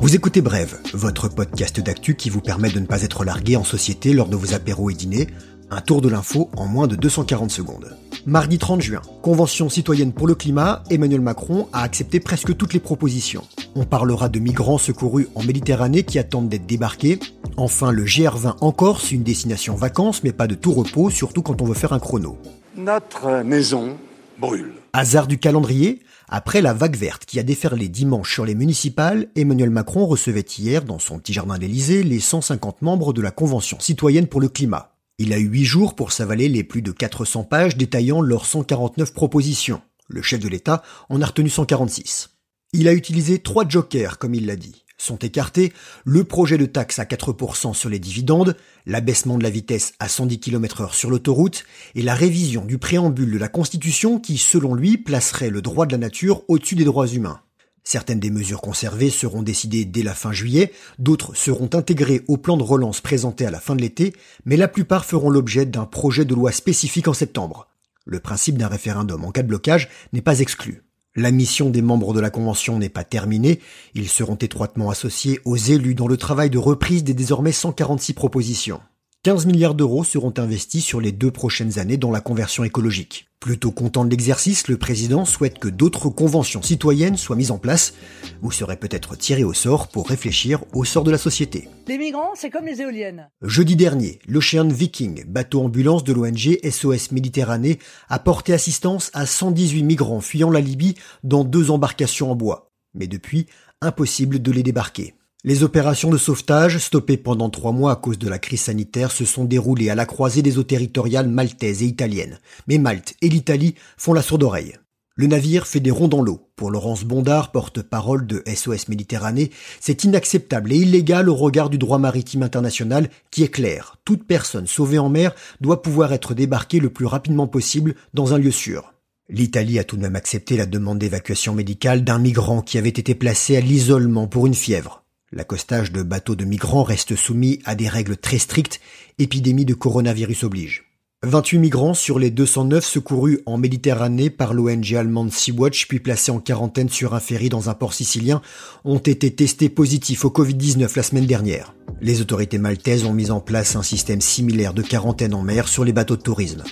Vous écoutez Brève, votre podcast d'actu qui vous permet de ne pas être largué en société lors de vos apéros et dîners. Un tour de l'info en moins de 240 secondes. Mardi 30 juin, Convention citoyenne pour le climat, Emmanuel Macron a accepté presque toutes les propositions. On parlera de migrants secourus en Méditerranée qui attendent d'être débarqués. Enfin, le GR20 en Corse, une destination vacances, mais pas de tout repos, surtout quand on veut faire un chrono. Notre maison brûle. Hasard du calendrier, après la vague verte qui a déferlé dimanche sur les municipales, Emmanuel Macron recevait hier, dans son petit jardin d'Élysée, les 150 membres de la Convention citoyenne pour le climat. Il a eu huit jours pour s'avaler les plus de 400 pages détaillant leurs 149 propositions. Le chef de l'État en a retenu 146. Il a utilisé trois jokers, comme il l'a dit. Sont écartés le projet de taxe à 4% sur les dividendes, l'abaissement de la vitesse à 110 km heure sur l'autoroute et la révision du préambule de la Constitution qui, selon lui, placerait le droit de la nature au-dessus des droits humains. Certaines des mesures conservées seront décidées dès la fin juillet, d'autres seront intégrées au plan de relance présenté à la fin de l'été, mais la plupart feront l'objet d'un projet de loi spécifique en septembre. Le principe d'un référendum en cas de blocage n'est pas exclu. La mission des membres de la Convention n'est pas terminée, ils seront étroitement associés aux élus dans le travail de reprise des désormais 146 propositions. 15 milliards d'euros seront investis sur les deux prochaines années dans la conversion écologique. Plutôt content de l'exercice, le président souhaite que d'autres conventions citoyennes soient mises en place. Vous serez peut-être tiré au sort pour réfléchir au sort de la société. Les migrants, c'est comme les éoliennes. Jeudi dernier, l'Ocean Viking, bateau ambulance de l'ONG SOS Méditerranée, a porté assistance à 118 migrants fuyant la Libye dans deux embarcations en bois. Mais depuis, impossible de les débarquer. Les opérations de sauvetage, stoppées pendant trois mois à cause de la crise sanitaire, se sont déroulées à la croisée des eaux territoriales maltaises et italiennes. Mais Malte et l'Italie font la sourde oreille. Le navire fait des ronds dans l'eau. Pour Laurence Bondard, porte-parole de SOS Méditerranée, c'est inacceptable et illégal au regard du droit maritime international qui est clair. Toute personne sauvée en mer doit pouvoir être débarquée le plus rapidement possible dans un lieu sûr. L'Italie a tout de même accepté la demande d'évacuation médicale d'un migrant qui avait été placé à l'isolement pour une fièvre. L'accostage de bateaux de migrants reste soumis à des règles très strictes, épidémie de coronavirus oblige. 28 migrants sur les 209 secourus en Méditerranée par l'ONG allemande Sea-Watch puis placés en quarantaine sur un ferry dans un port sicilien ont été testés positifs au Covid-19 la semaine dernière. Les autorités maltaises ont mis en place un système similaire de quarantaine en mer sur les bateaux de tourisme.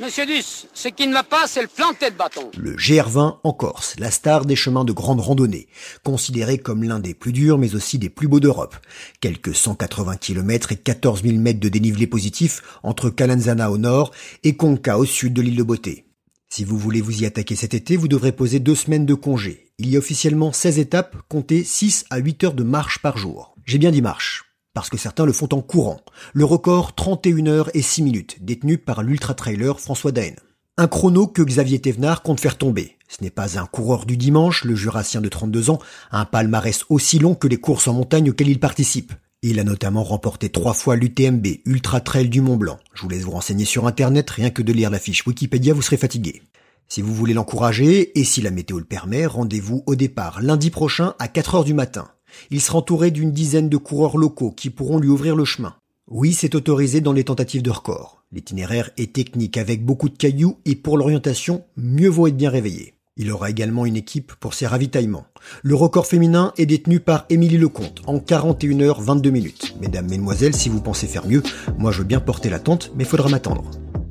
Monsieur Duss, ce qui ne va pas, c'est le planter de bâton. Le GR20 en Corse, la star des chemins de grande randonnée, considéré comme l'un des plus durs mais aussi des plus beaux d'Europe. Quelques 180 km et 14 000 mètres de dénivelé positif entre Calanzana au nord et Conca au sud de l'île de Beauté. Si vous voulez vous y attaquer cet été, vous devrez poser deux semaines de congé. Il y a officiellement 16 étapes, comptez 6 à 8 heures de marche par jour. J'ai bien dit marche parce que certains le font en courant. Le record 31 heures et 6 minutes, détenu par l'ultra-trailer François Daen. Un chrono que Xavier Thévenard compte faire tomber. Ce n'est pas un coureur du dimanche, le jurassien de 32 ans, un palmarès aussi long que les courses en montagne auxquelles il participe. Il a notamment remporté trois fois l'UTMB, Ultra Trail du Mont Blanc. Je vous laisse vous renseigner sur internet, rien que de lire la fiche Wikipédia, vous serez fatigué. Si vous voulez l'encourager, et si la météo le permet, rendez-vous au départ lundi prochain à 4 heures du matin. Il sera entouré d'une dizaine de coureurs locaux qui pourront lui ouvrir le chemin. Oui, c'est autorisé dans les tentatives de record. L'itinéraire est technique avec beaucoup de cailloux et pour l'orientation, mieux vaut être bien réveillé. Il aura également une équipe pour ses ravitaillements. Le record féminin est détenu par Émilie Lecomte en 41 h 22 minutes. Mesdames, mesdemoiselles, si vous pensez faire mieux, moi je veux bien porter la tente, mais faudra m'attendre.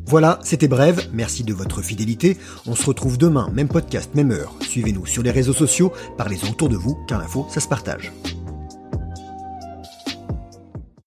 Voilà, c'était bref, merci de votre fidélité. On se retrouve demain, même podcast, même heure. Suivez-nous sur les réseaux sociaux, parlez-en autour de vous, car l'info, ça se partage.